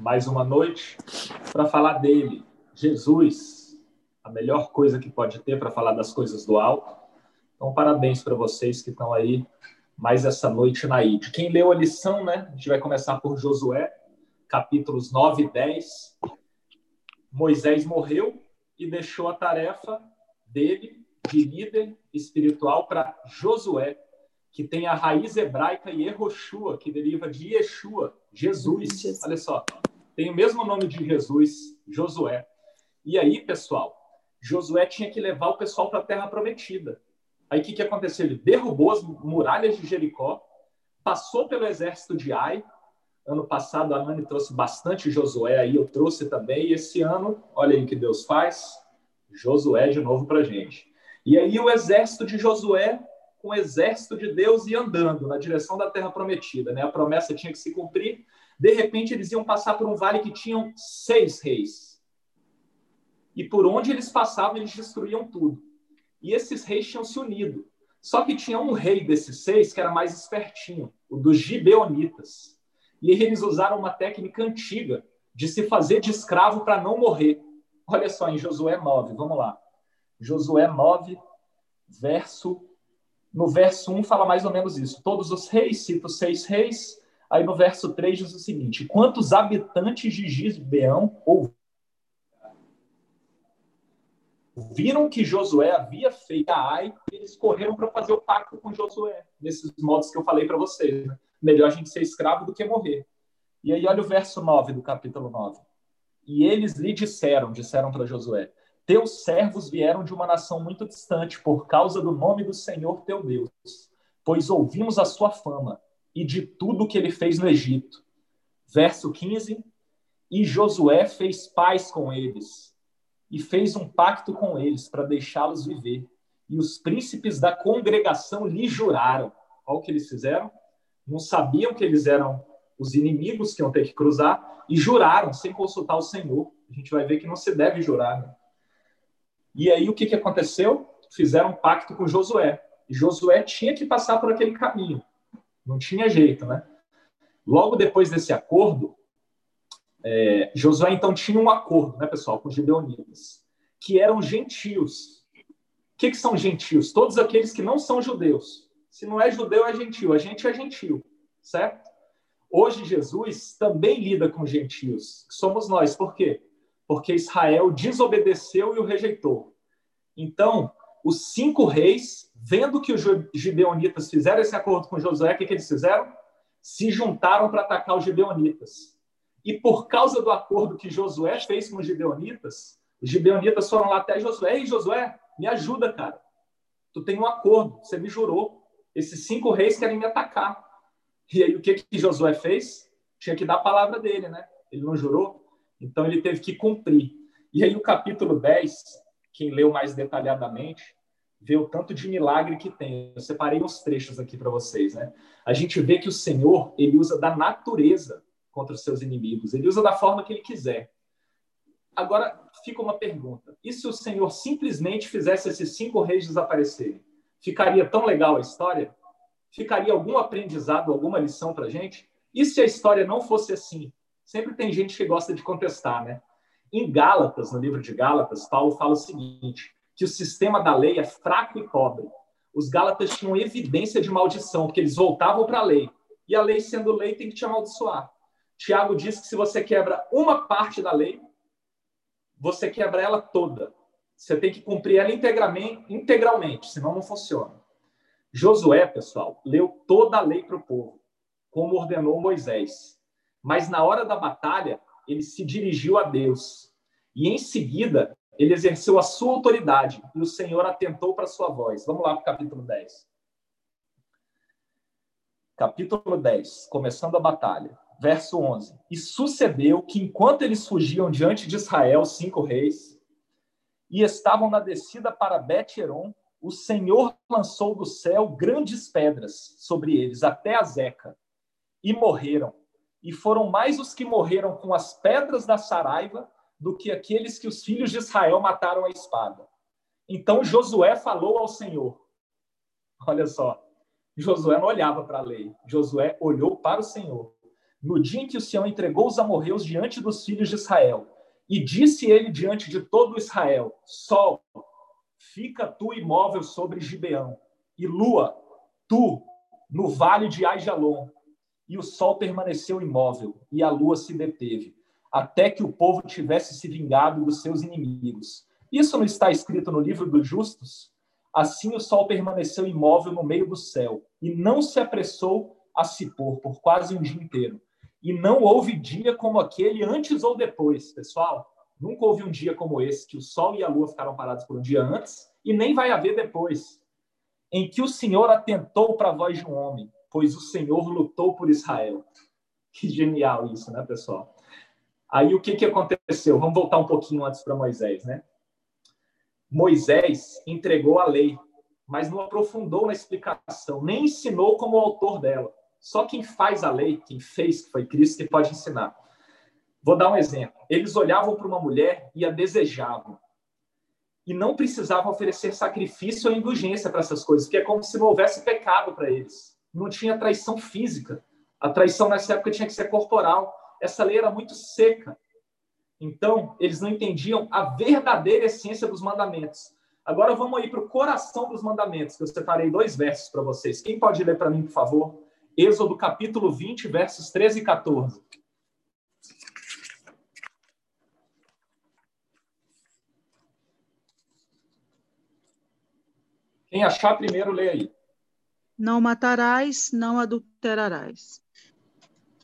mais uma noite para falar dele, Jesus, a melhor coisa que pode ter para falar das coisas do alto. Então, parabéns para vocês que estão aí mais essa noite na ID. Quem leu a lição, né? A gente vai começar por Josué, capítulos 9 e 10. Moisés morreu e deixou a tarefa dele de líder espiritual para Josué, que tem a raiz hebraica Yehoshua, que deriva de Yeshua, Jesus. Olha só, tem o mesmo nome de Jesus, Josué. E aí, pessoal, Josué tinha que levar o pessoal para a terra prometida. Aí o que, que aconteceu? Ele derrubou as muralhas de Jericó, passou pelo exército de Ai. Ano passado a Nani trouxe bastante Josué aí, eu trouxe também. E esse ano, olha aí o que Deus faz, Josué de novo para gente. E aí o exército de Josué com o exército de Deus ia andando na direção da terra prometida, né? A promessa tinha que se cumprir. De repente eles iam passar por um vale que tinham seis reis. E por onde eles passavam, eles destruíam tudo. E esses reis tinham se unido. Só que tinha um rei desses seis que era mais espertinho, o dos gibeonitas. E eles usaram uma técnica antiga de se fazer de escravo para não morrer. Olha só, em Josué 9, vamos lá. Josué 9, verso. No verso 1 fala mais ou menos isso. Todos os reis, cita os seis reis. Aí no verso 3 diz o seguinte: Quantos habitantes de Gibeão ouviram? viram que Josué havia feito a Ai, eles correram para fazer o pacto com Josué, nesses modos que eu falei para vocês. Né? Melhor a gente ser escravo do que morrer. E aí, olha o verso 9 do capítulo 9. E eles lhe disseram, disseram para Josué: Teus servos vieram de uma nação muito distante por causa do nome do Senhor teu Deus, pois ouvimos a sua fama e de tudo que ele fez no Egito. Verso 15: E Josué fez paz com eles e fez um pacto com eles para deixá-los viver. E os príncipes da congregação lhe juraram. Olha o que eles fizeram. Não sabiam que eles eram os inimigos que iam ter que cruzar e juraram sem consultar o Senhor. A gente vai ver que não se deve jurar. Né? E aí o que, que aconteceu? Fizeram um pacto com Josué. E Josué tinha que passar por aquele caminho. Não tinha jeito, né? Logo depois desse acordo, é, Josué então tinha um acordo, né, pessoal, com os gibeonitas, que eram gentios. O que, que são gentios? Todos aqueles que não são judeus. Se não é judeu, é gentio. A gente é gentio, certo? Hoje Jesus também lida com gentios, que somos nós. Por quê? Porque Israel desobedeceu e o rejeitou. Então, os cinco reis, vendo que os gibeonitas fizeram esse acordo com Josué, o que, que eles fizeram? Se juntaram para atacar os gibeonitas. E por causa do acordo que Josué fez com os gibeonitas, os gibeonitas foram lá até Josué. Ei, Josué, me ajuda, cara. Tu tem um acordo, você me jurou. Esses cinco reis querem me atacar. E aí o que, que Josué fez? Tinha que dar a palavra dele, né? Ele não jurou? Então ele teve que cumprir. E aí o capítulo 10, quem leu mais detalhadamente, vê o tanto de milagre que tem. Eu separei uns trechos aqui para vocês, né? A gente vê que o Senhor, ele usa da natureza contra os seus inimigos. Ele usa da forma que ele quiser. Agora fica uma pergunta: e se o Senhor simplesmente fizesse esses cinco reis desaparecerem? Ficaria tão legal a história? Ficaria algum aprendizado, alguma lição para gente? E se a história não fosse assim? Sempre tem gente que gosta de contestar, né? Em Gálatas, no livro de Gálatas, Paulo fala o seguinte: que o sistema da lei é fraco e pobre. Os Gálatas tinham evidência de maldição, porque eles voltavam para a lei. E a lei, sendo lei, tem que te amaldiçoar. Tiago diz que se você quebra uma parte da lei, você quebra ela toda. Você tem que cumprir ela integralmente, senão não funciona. Josué, pessoal, leu toda a lei para o povo, como ordenou Moisés. Mas na hora da batalha, ele se dirigiu a Deus. E em seguida, ele exerceu a sua autoridade e o Senhor atentou para a sua voz. Vamos lá para o capítulo 10. Capítulo 10, começando a batalha verso 11. E sucedeu que, enquanto eles fugiam diante de Israel, cinco reis, e estavam na descida para Bet-Heron, o Senhor lançou do céu grandes pedras sobre eles, até a Zeca, e morreram. E foram mais os que morreram com as pedras da Saraiva do que aqueles que os filhos de Israel mataram à espada. Então Josué falou ao Senhor. Olha só, Josué não olhava para a lei, Josué olhou para o Senhor no dia em que o Senhor entregou os amorreus diante dos filhos de Israel, e disse ele diante de todo Israel: Sol, fica tu imóvel sobre Gibeão, e lua, tu, no vale de Aijalon. E o sol permaneceu imóvel, e a lua se deteve, até que o povo tivesse se vingado dos seus inimigos. Isso não está escrito no livro dos justos? Assim o sol permaneceu imóvel no meio do céu, e não se apressou a se pôr por quase um dia inteiro. E não houve dia como aquele antes ou depois, pessoal. Nunca houve um dia como esse, que o sol e a lua ficaram parados por um dia antes, e nem vai haver depois, em que o Senhor atentou para a voz de um homem, pois o Senhor lutou por Israel. Que genial isso, né, pessoal? Aí o que, que aconteceu? Vamos voltar um pouquinho antes para Moisés, né? Moisés entregou a lei, mas não aprofundou na explicação, nem ensinou como o autor dela. Só quem faz a lei, quem fez, que foi Cristo, que pode ensinar. Vou dar um exemplo. Eles olhavam para uma mulher e a desejavam. E não precisavam oferecer sacrifício ou indulgência para essas coisas, porque é como se não houvesse pecado para eles. Não tinha traição física. A traição nessa época tinha que ser corporal. Essa lei era muito seca. Então, eles não entendiam a verdadeira essência dos mandamentos. Agora vamos aí para o coração dos mandamentos, que eu separei dois versos para vocês. Quem pode ler para mim, por favor? Êxodo capítulo 20, versos 13 e 14. Quem achar primeiro, lê aí. Não matarás, não adulterarás.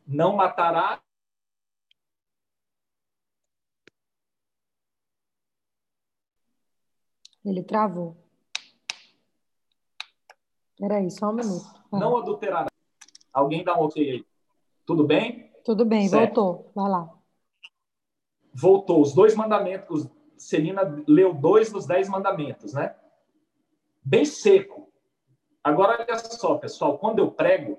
Não matarás Ele travou. Peraí, só um minuto. Ah. Não adulterará. Alguém dá um ok aí. Tudo bem? Tudo bem, certo. voltou. Vai lá. Voltou. Os dois mandamentos. Celina leu dois dos dez mandamentos, né? Bem seco. Agora, olha só, pessoal. Quando eu prego,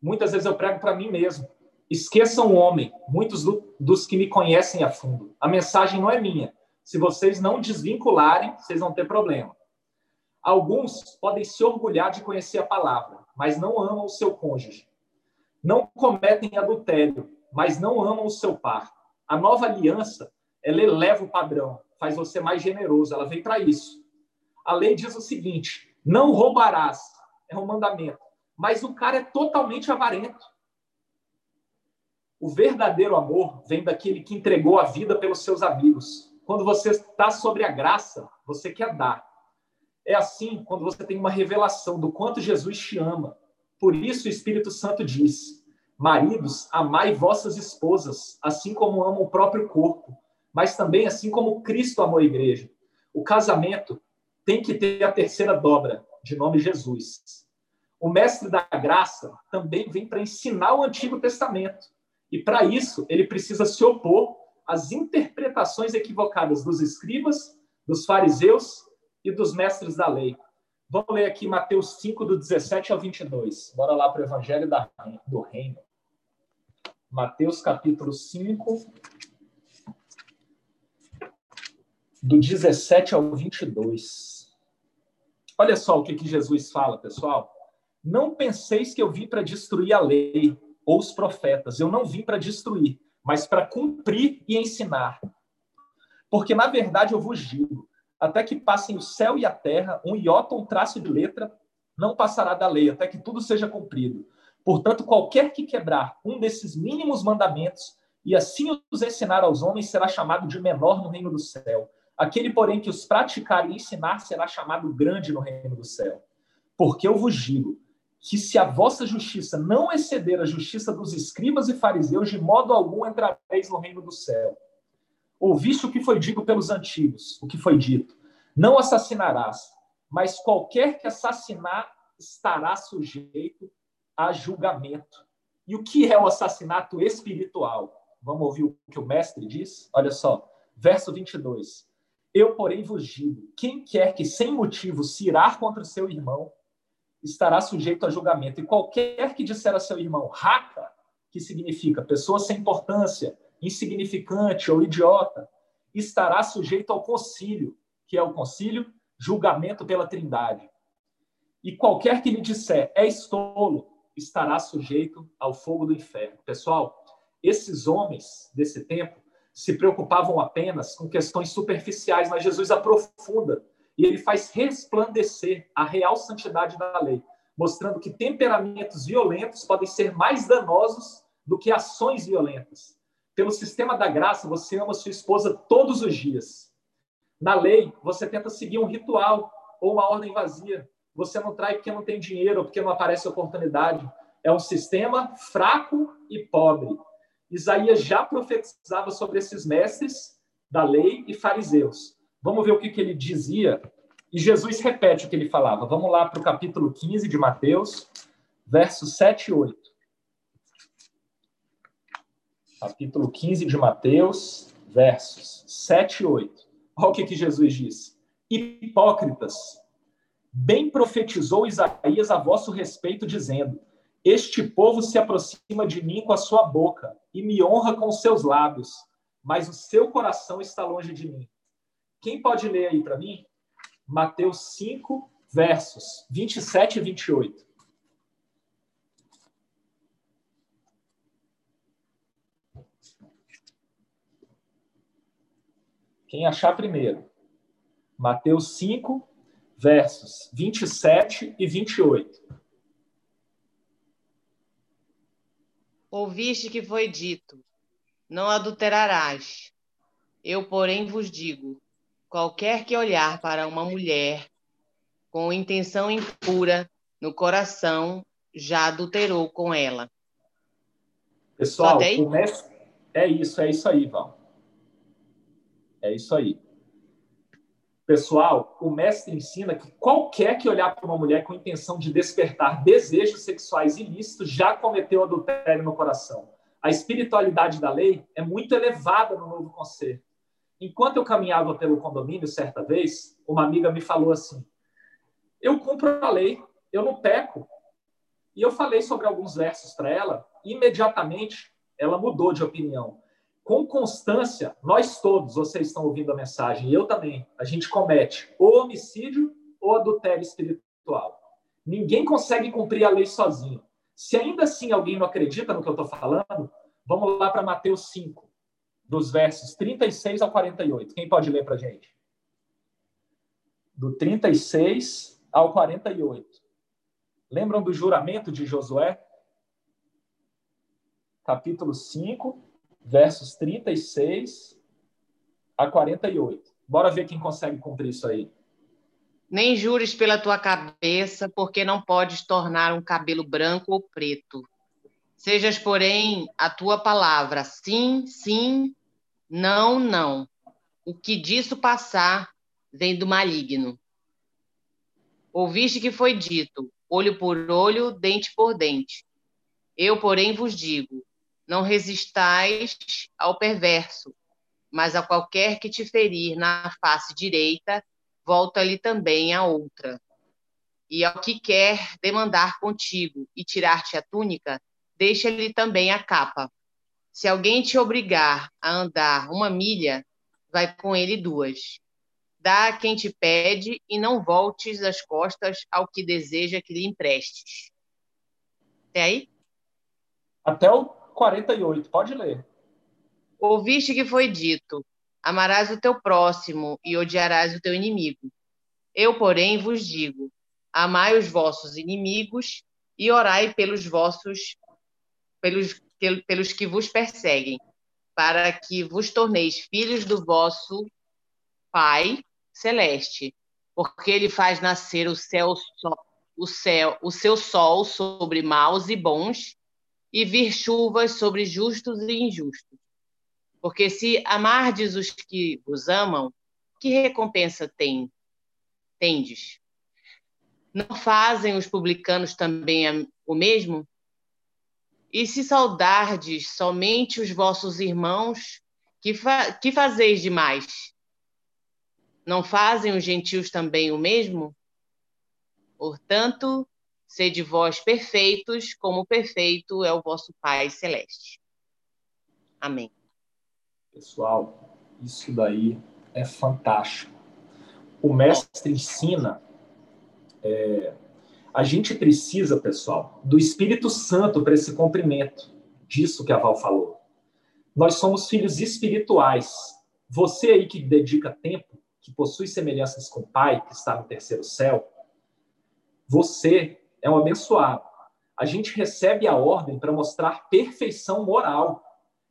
muitas vezes eu prego para mim mesmo. Esqueçam o homem. Muitos do, dos que me conhecem a fundo. A mensagem não é minha se vocês não desvincularem, vocês vão ter problema. Alguns podem se orgulhar de conhecer a palavra, mas não amam o seu cônjuge. Não cometem adultério, mas não amam o seu par. A nova aliança, ela eleva o padrão, faz você mais generoso, ela vem para isso. A lei diz o seguinte: não roubarás, é um mandamento. Mas o cara é totalmente avarento. O verdadeiro amor vem daquele que entregou a vida pelos seus amigos. Quando você está sobre a graça, você quer dar. É assim quando você tem uma revelação do quanto Jesus te ama. Por isso o Espírito Santo diz: Maridos, amai vossas esposas, assim como amam o próprio corpo, mas também assim como Cristo amou a igreja. O casamento tem que ter a terceira dobra, de nome Jesus. O mestre da graça também vem para ensinar o Antigo Testamento. E para isso, ele precisa se opor as interpretações equivocadas dos escribas, dos fariseus e dos mestres da lei. Vamos ler aqui Mateus 5, do 17 ao 22. Bora lá para o Evangelho do Reino. Mateus capítulo 5, do 17 ao 22. Olha só o que, que Jesus fala, pessoal. Não penseis que eu vim para destruir a lei ou os profetas. Eu não vim para destruir, mas para cumprir e ensinar. Porque, na verdade, eu vos digo: até que passem o céu e a terra, um iota, um traço de letra, não passará da lei, até que tudo seja cumprido. Portanto, qualquer que quebrar um desses mínimos mandamentos e assim os ensinar aos homens será chamado de menor no reino do céu. Aquele, porém, que os praticar e ensinar será chamado grande no reino do céu. Porque eu vos digo que se a vossa justiça não exceder a justiça dos escribas e fariseus, de modo algum entrareis no reino do céu. Ouviste o que foi dito pelos antigos, o que foi dito: não assassinarás, mas qualquer que assassinar estará sujeito a julgamento. E o que é o assassinato espiritual? Vamos ouvir o que o mestre diz? Olha só, verso 22. Eu, porém, vos digo: quem quer que sem motivo se irar contra o seu irmão, estará sujeito a julgamento. E qualquer que disser a seu irmão raca, que significa pessoa sem importância, insignificante ou idiota, estará sujeito ao concílio, que é o concílio, julgamento pela Trindade. E qualquer que lhe disser é estolo, estará sujeito ao fogo do inferno. Pessoal, esses homens desse tempo se preocupavam apenas com questões superficiais, mas Jesus aprofunda e ele faz resplandecer a real santidade da lei, mostrando que temperamentos violentos podem ser mais danosos do que ações violentas. Pelo sistema da graça, você ama sua esposa todos os dias. Na lei, você tenta seguir um ritual ou uma ordem vazia. Você não trai porque não tem dinheiro ou porque não aparece oportunidade. É um sistema fraco e pobre. Isaías já profetizava sobre esses mestres da lei e fariseus. Vamos ver o que, que ele dizia. E Jesus repete o que ele falava. Vamos lá para o capítulo 15 de Mateus, versos 7 e 8. Capítulo 15 de Mateus, versos 7 e 8. Olha o que, que Jesus diz. Hipócritas, bem profetizou Isaías a vosso respeito, dizendo: Este povo se aproxima de mim com a sua boca e me honra com os seus lábios, mas o seu coração está longe de mim. Quem pode ler aí para mim? Mateus 5, versos 27 e 28. Quem achar primeiro. Mateus 5, versos 27 e 28. Ouviste que foi dito: Não adulterarás. Eu, porém, vos digo: qualquer que olhar para uma mulher com intenção impura no coração, já adulterou com ela. Pessoal, é isso, é isso aí, Val. É isso aí. Pessoal, o mestre ensina que qualquer que olhar para uma mulher com intenção de despertar desejos sexuais ilícitos já cometeu adultério no coração. A espiritualidade da lei é muito elevada no novo conceito. Enquanto eu caminhava pelo condomínio certa vez, uma amiga me falou assim: Eu cumpro a lei, eu não peco. E eu falei sobre alguns versos para ela, e imediatamente ela mudou de opinião com constância, nós todos, vocês estão ouvindo a mensagem, e eu também, a gente comete ou homicídio ou adultério espiritual. Ninguém consegue cumprir a lei sozinho. Se ainda assim alguém não acredita no que eu estou falando, vamos lá para Mateus 5, dos versos 36 ao 48. Quem pode ler para a gente? Do 36 ao 48. Lembram do juramento de Josué? Capítulo 5, versos 36 a 48. Bora ver quem consegue cumprir isso aí. Nem jures pela tua cabeça, porque não podes tornar um cabelo branco ou preto. Sejas, porém, a tua palavra sim, sim, não, não. O que disso passar vem do maligno. Ouviste que foi dito: olho por olho, dente por dente. Eu, porém, vos digo: não resistais ao perverso, mas a qualquer que te ferir na face direita, volta-lhe também a outra. E ao que quer demandar contigo e tirar-te a túnica, deixa-lhe também a capa. Se alguém te obrigar a andar uma milha, vai com ele duas. Dá a quem te pede e não voltes as costas ao que deseja que lhe emprestes. Até aí? Até o 48, pode ler. Ouviste que foi dito: Amarás o teu próximo e odiarás o teu inimigo. Eu, porém, vos digo: Amai os vossos inimigos e orai pelos vossos pelos, pelos que vos perseguem, para que vos torneis filhos do vosso Pai celeste, porque ele faz nascer o céu o céu o seu sol sobre maus e bons e vir chuvas sobre justos e injustos. Porque se amardes os que vos amam, que recompensa tem, tendes? Não fazem os publicanos também o mesmo? E se saudardes somente os vossos irmãos, que, fa que fazeis demais? Não fazem os gentios também o mesmo? Portanto, Sede vós perfeitos, como perfeito é o vosso Pai Celeste. Amém. Pessoal, isso daí é fantástico. O mestre ensina. É... A gente precisa, pessoal, do Espírito Santo para esse cumprimento disso que a Val falou. Nós somos filhos espirituais. Você aí que dedica tempo, que possui semelhanças com o Pai, que está no terceiro céu, você é um abençoado. A gente recebe a ordem para mostrar perfeição moral.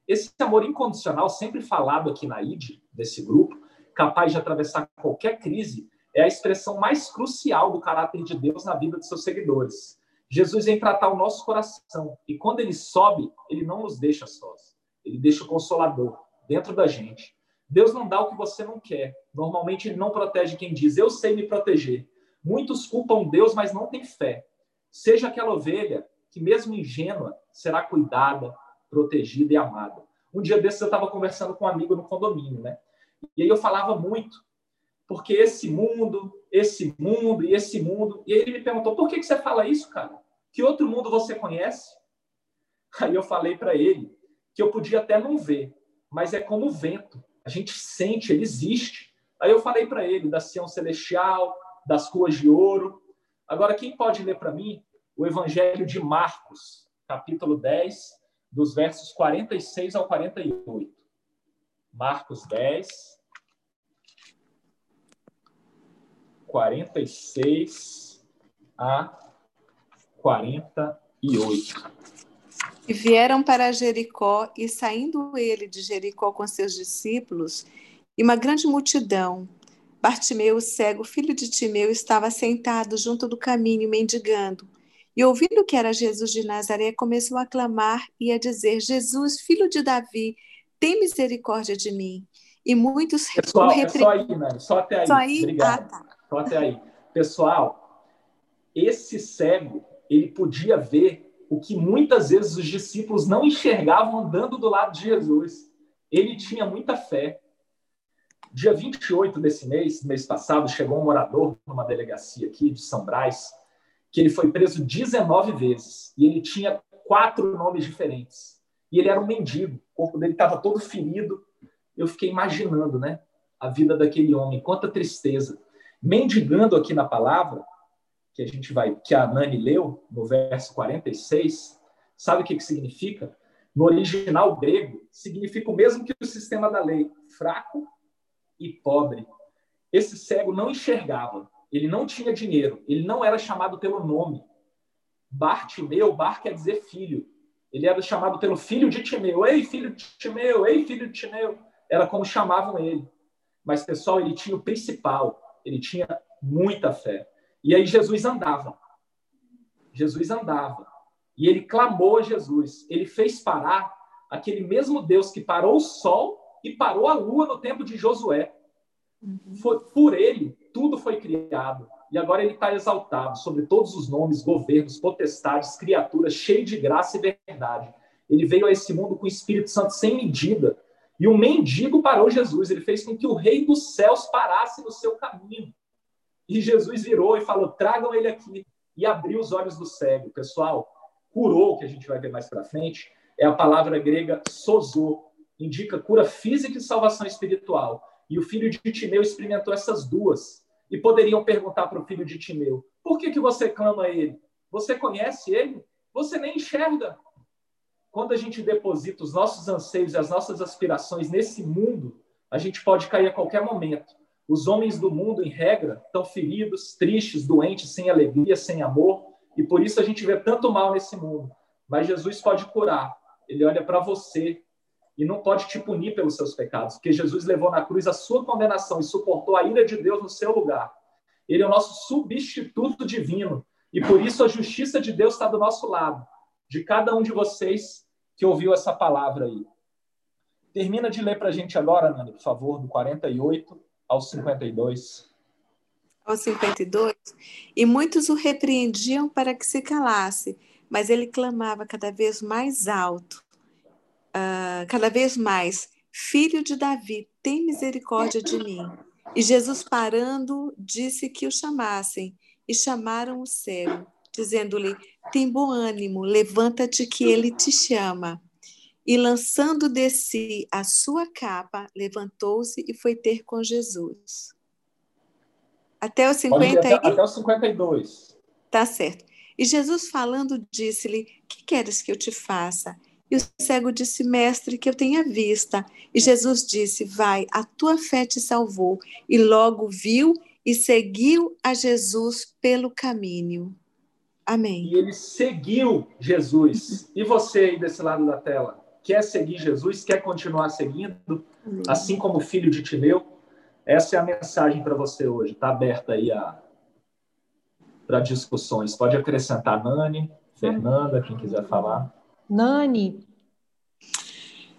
Esse amor incondicional, sempre falado aqui na ID, desse grupo, capaz de atravessar qualquer crise, é a expressão mais crucial do caráter de Deus na vida de seus seguidores. Jesus vem tratar o nosso coração e quando ele sobe, ele não nos deixa sós. Ele deixa o consolador dentro da gente. Deus não dá o que você não quer. Normalmente ele não protege quem diz: "Eu sei me proteger". Muitos culpam Deus, mas não têm fé. Seja aquela ovelha que mesmo ingênua será cuidada, protegida e amada. Um dia desses eu estava conversando com um amigo no condomínio, né? E aí eu falava muito porque esse mundo, esse mundo e esse mundo. E aí ele me perguntou: por que, que você fala isso, cara? Que outro mundo você conhece? Aí eu falei para ele que eu podia até não ver, mas é como o vento. A gente sente, ele existe. Aí eu falei para ele da Sião Celestial, das ruas de ouro. Agora, quem pode ler para mim o Evangelho de Marcos, capítulo 10, dos versos 46 ao 48? Marcos 10, 46 a 48. E vieram para Jericó, e saindo ele de Jericó com seus discípulos, e uma grande multidão, Bartimeu, o cego, filho de Timeu, estava sentado junto do caminho, mendigando. E ouvindo que era Jesus de Nazaré, começou a clamar e a dizer: Jesus, filho de Davi, tem misericórdia de mim. E muitos Pessoal, é só aí, Nani, só até aí. Só aí? Obrigado. Ah, tá. Então, até aí. Pessoal, esse cego, ele podia ver o que muitas vezes os discípulos não enxergavam andando do lado de Jesus. Ele tinha muita fé. Dia 28 desse mês, mês passado, chegou um morador numa delegacia aqui de São Brás, que ele foi preso 19 vezes e ele tinha quatro nomes diferentes. E ele era um mendigo, o corpo dele estava todo ferido. Eu fiquei imaginando, né, a vida daquele homem, quanta tristeza. Mendigando aqui na palavra, que a gente vai, que a Nani leu, no verso 46, sabe o que, que significa? No original grego, significa o mesmo que o sistema da lei, fraco e pobre. Esse cego não enxergava, ele não tinha dinheiro, ele não era chamado pelo nome. Bartimeu, Bar quer dizer filho. Ele era chamado pelo filho de Timeu. Ei, filho de Timeu, ei, filho de Timeu. Era como chamavam ele. Mas, pessoal, ele tinha o principal, ele tinha muita fé. E aí Jesus andava. Jesus andava. E ele clamou a Jesus. Ele fez parar aquele mesmo Deus que parou o sol e parou a lua no tempo de Josué. Foi, por ele, tudo foi criado. E agora ele está exaltado sobre todos os nomes, governos, potestades, criaturas, cheio de graça e verdade. Ele veio a esse mundo com o Espírito Santo sem medida. E o mendigo parou Jesus, ele fez com que o rei dos céus parasse no seu caminho. E Jesus virou e falou: tragam ele aqui. E abriu os olhos do cego. Pessoal, curou, que a gente vai ver mais para frente, é a palavra grega sozo, indica cura física e salvação espiritual. E o filho de Timeu experimentou essas duas. E poderiam perguntar para o filho de Timeu: por que, que você clama a ele? Você conhece ele? Você nem enxerga. Quando a gente deposita os nossos anseios e as nossas aspirações nesse mundo, a gente pode cair a qualquer momento. Os homens do mundo, em regra, estão feridos, tristes, doentes, sem alegria, sem amor, e por isso a gente vê tanto mal nesse mundo. Mas Jesus pode curar. Ele olha para você e não pode te punir pelos seus pecados, porque Jesus levou na cruz a sua condenação e suportou a ira de Deus no seu lugar. Ele é o nosso substituto divino e por isso a justiça de Deus está do nosso lado, de cada um de vocês que ouviu essa palavra aí. Termina de ler para a gente agora, Nani, por favor, do 48 ao 52. Ao 52. E muitos o repreendiam para que se calasse, mas ele clamava cada vez mais alto, uh, cada vez mais: Filho de Davi, tem misericórdia de mim. E Jesus, parando, disse que o chamassem, e chamaram o cego dizendo-lhe: Tem bom ânimo, levanta-te que ele te chama. E lançando de si a sua capa, levantou-se e foi ter com Jesus. Até o 50 até, até o 52. Tá certo. E Jesus falando disse-lhe: Que queres que eu te faça? E o cego disse: Mestre, que eu tenha vista. E Jesus disse: Vai, a tua fé te salvou. E logo viu e seguiu a Jesus pelo caminho. Amém. E ele seguiu Jesus. E você aí desse lado da tela? Quer seguir Jesus? Quer continuar seguindo? Amém. Assim como o filho de Timeu? Essa é a mensagem para você hoje. Está aberta aí a para discussões. Pode acrescentar Nani, Fernanda, quem quiser falar. Nani.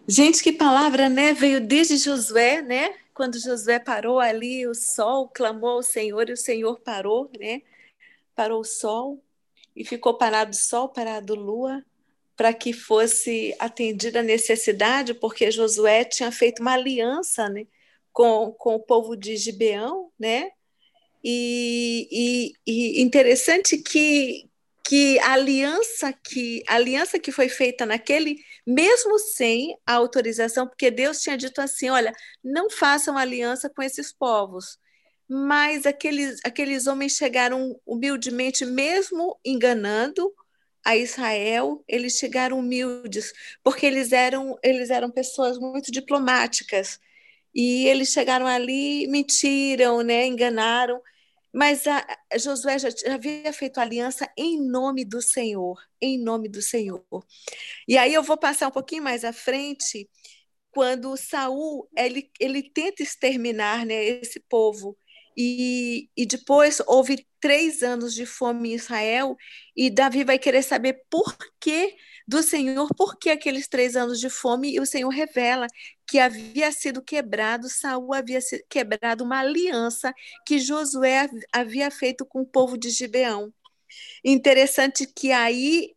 Gente, que palavra, né? Veio desde Josué, né? Quando Josué parou ali, o sol clamou ao Senhor e o Senhor parou, né? Parou o sol e ficou parado o sol, parado lua, para que fosse atendida a necessidade, porque Josué tinha feito uma aliança, né? Com, com o povo de Gibeão, né? E, e, e interessante que, que a aliança que a aliança que foi feita naquele mesmo sem a autorização, porque Deus tinha dito assim, olha, não façam aliança com esses povos. Mas aqueles aqueles homens chegaram humildemente mesmo enganando a Israel, eles chegaram humildes, porque eles eram eles eram pessoas muito diplomáticas. E eles chegaram ali, mentiram, né, enganaram mas a, Josué já, já havia feito aliança em nome do Senhor, em nome do Senhor. E aí eu vou passar um pouquinho mais à frente, quando Saul ele, ele tenta exterminar né, esse povo. E, e depois houve três anos de fome em Israel, e Davi vai querer saber por que do Senhor, por que aqueles três anos de fome, e o Senhor revela que havia sido quebrado, Saul havia quebrado uma aliança que Josué havia feito com o povo de Gibeão. Interessante que aí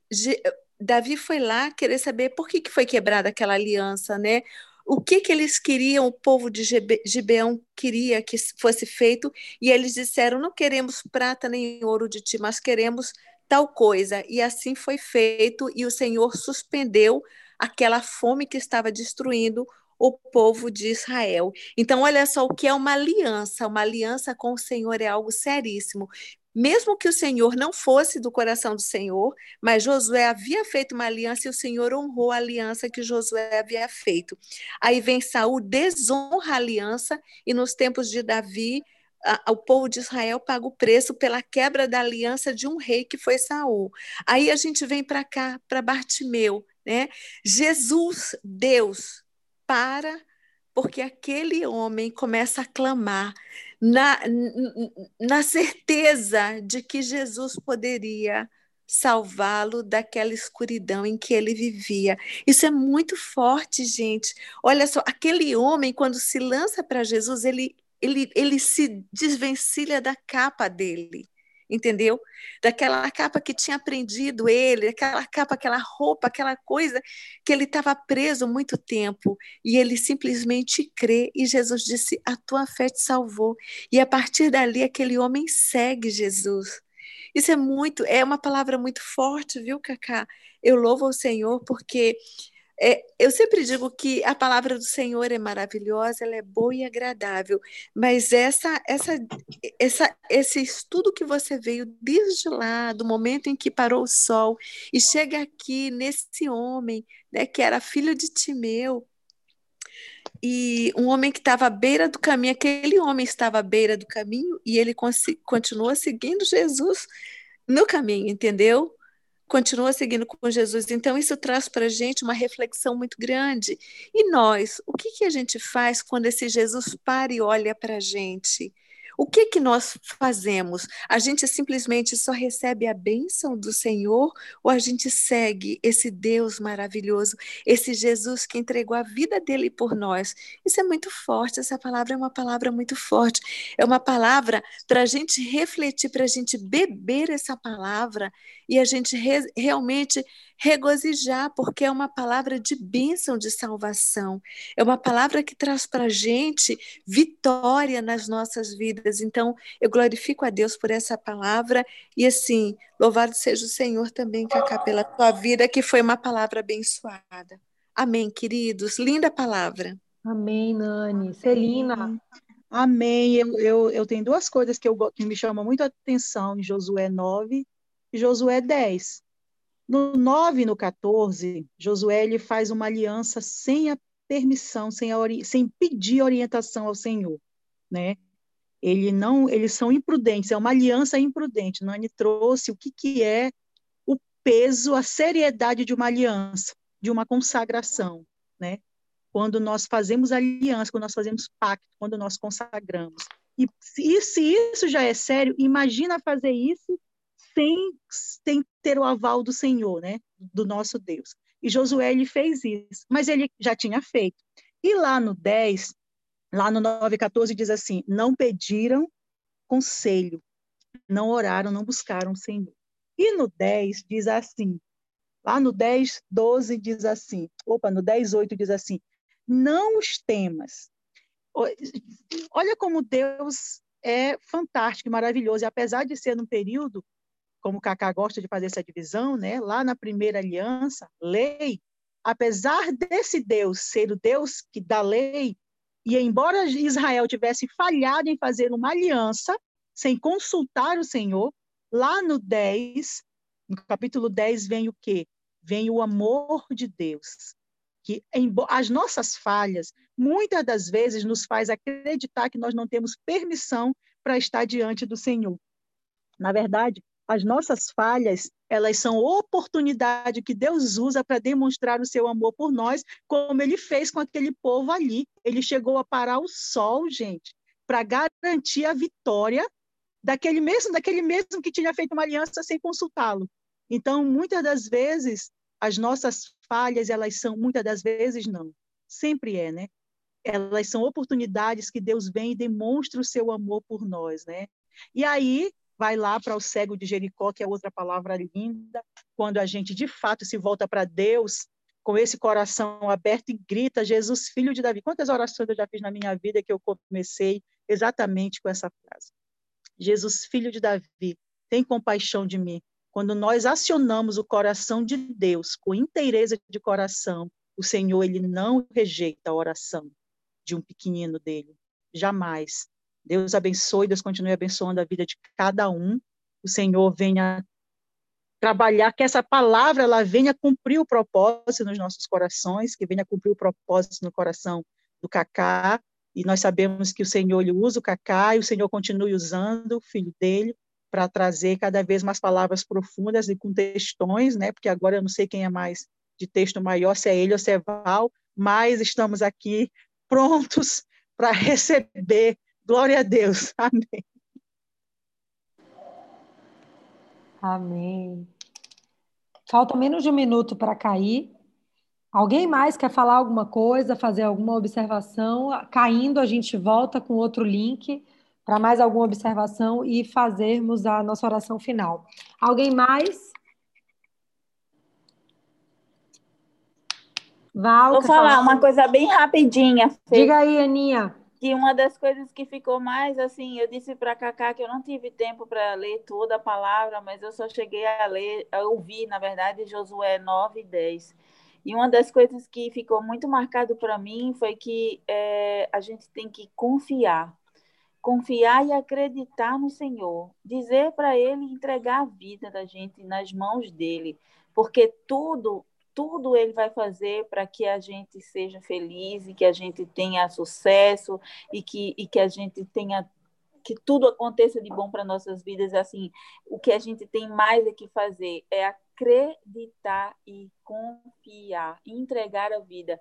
Davi foi lá querer saber por que, que foi quebrada aquela aliança, né? O que, que eles queriam, o povo de Gibeão queria que fosse feito, e eles disseram: não queremos prata nem ouro de ti, mas queremos tal coisa. E assim foi feito, e o Senhor suspendeu aquela fome que estava destruindo o povo de Israel. Então, olha só o que é uma aliança. Uma aliança com o Senhor é algo seríssimo. Mesmo que o Senhor não fosse do coração do Senhor, mas Josué havia feito uma aliança e o Senhor honrou a aliança que Josué havia feito. Aí vem Saul, desonra a aliança, e nos tempos de Davi, o povo de Israel paga o preço pela quebra da aliança de um rei que foi Saul. Aí a gente vem para cá, para Bartimeu, né? Jesus, Deus, para porque aquele homem começa a clamar na, na certeza de que Jesus poderia salvá-lo daquela escuridão em que ele vivia. Isso é muito forte, gente. Olha só, aquele homem, quando se lança para Jesus, ele ele, ele se desvencilha da capa dele, entendeu? Daquela capa que tinha prendido ele, aquela capa, aquela roupa, aquela coisa que ele estava preso muito tempo. E ele simplesmente crê, e Jesus disse: A tua fé te salvou. E a partir dali, aquele homem segue Jesus. Isso é muito, é uma palavra muito forte, viu, Cacá? Eu louvo ao Senhor porque é, eu sempre digo que a palavra do Senhor é maravilhosa, ela é boa e agradável, mas essa, essa, essa, esse estudo que você veio desde lá, do momento em que parou o sol, e chega aqui nesse homem, né, que era filho de Timeu, e um homem que estava à beira do caminho, aquele homem estava à beira do caminho e ele continua seguindo Jesus no caminho, entendeu? Continua seguindo com Jesus. Então, isso traz para a gente uma reflexão muito grande. E nós, o que, que a gente faz quando esse Jesus para e olha para a gente? O que que nós fazemos? A gente simplesmente só recebe a bênção do Senhor ou a gente segue esse Deus maravilhoso, esse Jesus que entregou a vida dele por nós? Isso é muito forte, essa palavra é uma palavra muito forte. É uma palavra para a gente refletir, para a gente beber essa palavra e a gente re realmente regozijar, porque é uma palavra de bênção de salvação, é uma palavra que traz para a gente vitória nas nossas vidas. Então, eu glorifico a Deus por essa palavra e, assim, louvado seja o Senhor também, Cacá, pela tua vida, que foi uma palavra abençoada. Amém, queridos. Linda palavra. Amém, Nani. Celina. Amém. Eu, eu, eu tenho duas coisas que, eu, que me chamam muito a atenção em Josué 9 Josué 10. No 9 e no 14, Josué ele faz uma aliança sem a permissão, sem, a sem pedir orientação ao Senhor, né? Ele não, eles são imprudentes, é uma aliança imprudente. Nani trouxe o que, que é o peso, a seriedade de uma aliança, de uma consagração, né? Quando nós fazemos aliança, quando nós fazemos pacto, quando nós consagramos. E se, se isso já é sério, imagina fazer isso sem, sem ter o aval do Senhor, né? Do nosso Deus. E Josué ele fez isso, mas ele já tinha feito. E lá no 10, lá no 9:14 diz assim: "Não pediram conselho, não oraram, não buscaram o Senhor". E no 10 diz assim: Lá no 10, 12 diz assim, opa, no 10, 8 diz assim, não os temas. Olha como Deus é fantástico maravilhoso, e apesar de ser num período como o Cacá gosta de fazer essa divisão, né? lá na primeira aliança, lei, apesar desse Deus ser o Deus que dá lei, e embora Israel tivesse falhado em fazer uma aliança, sem consultar o Senhor, lá no 10, no capítulo 10 vem o quê? Vem o amor de Deus, que as nossas falhas, muitas das vezes, nos faz acreditar que nós não temos permissão para estar diante do Senhor. Na verdade, as nossas falhas, elas são oportunidade que Deus usa para demonstrar o seu amor por nós, como ele fez com aquele povo ali. Ele chegou a parar o sol, gente, para garantir a vitória daquele mesmo, daquele mesmo que tinha feito uma aliança sem consultá-lo. Então, muitas das vezes, as nossas falhas, elas são, muitas das vezes, não. Sempre é, né? Elas são oportunidades que Deus vem e demonstra o seu amor por nós, né? E aí, vai lá para o cego de Jericó, que é outra palavra linda, quando a gente de fato se volta para Deus com esse coração aberto e grita: Jesus, filho de Davi. Quantas orações eu já fiz na minha vida que eu comecei exatamente com essa frase? Jesus, filho de Davi, tem compaixão de mim. Quando nós acionamos o coração de Deus com inteireza de coração, o Senhor ele não rejeita a oração de um pequenino dele, jamais. Deus abençoe, Deus continue abençoando a vida de cada um. O Senhor venha trabalhar, que essa palavra ela venha cumprir o propósito nos nossos corações, que venha cumprir o propósito no coração do Cacá. E nós sabemos que o Senhor ele usa o Cacá e o Senhor continue usando o filho dele para trazer cada vez mais palavras profundas e com textões, né? Porque agora eu não sei quem é mais de texto maior, se é ele ou se é Val, mas estamos aqui prontos para receber Glória a Deus. Amém. Amém. Falta menos de um minuto para cair. Alguém mais quer falar alguma coisa, fazer alguma observação? Caindo, a gente volta com outro link para mais alguma observação e fazermos a nossa oração final. Alguém mais? Val, Vou falar, falar uma coisa bem rapidinha. Diga aí, Aninha que uma das coisas que ficou mais assim, eu disse para Cacá que eu não tive tempo para ler toda a palavra, mas eu só cheguei a ler, a ouvir, na verdade, Josué 9 e 10. E uma das coisas que ficou muito marcado para mim foi que é, a gente tem que confiar. Confiar e acreditar no Senhor. Dizer para Ele entregar a vida da gente nas mãos dele. Porque tudo tudo ele vai fazer para que a gente seja feliz e que a gente tenha sucesso e que, e que a gente tenha que tudo aconteça de bom para nossas vidas. Assim o que a gente tem mais é que fazer é acreditar e confiar entregar a vida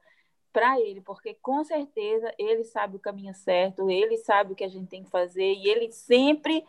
para ele, porque com certeza ele sabe o caminho certo, ele sabe o que a gente tem que fazer e ele sempre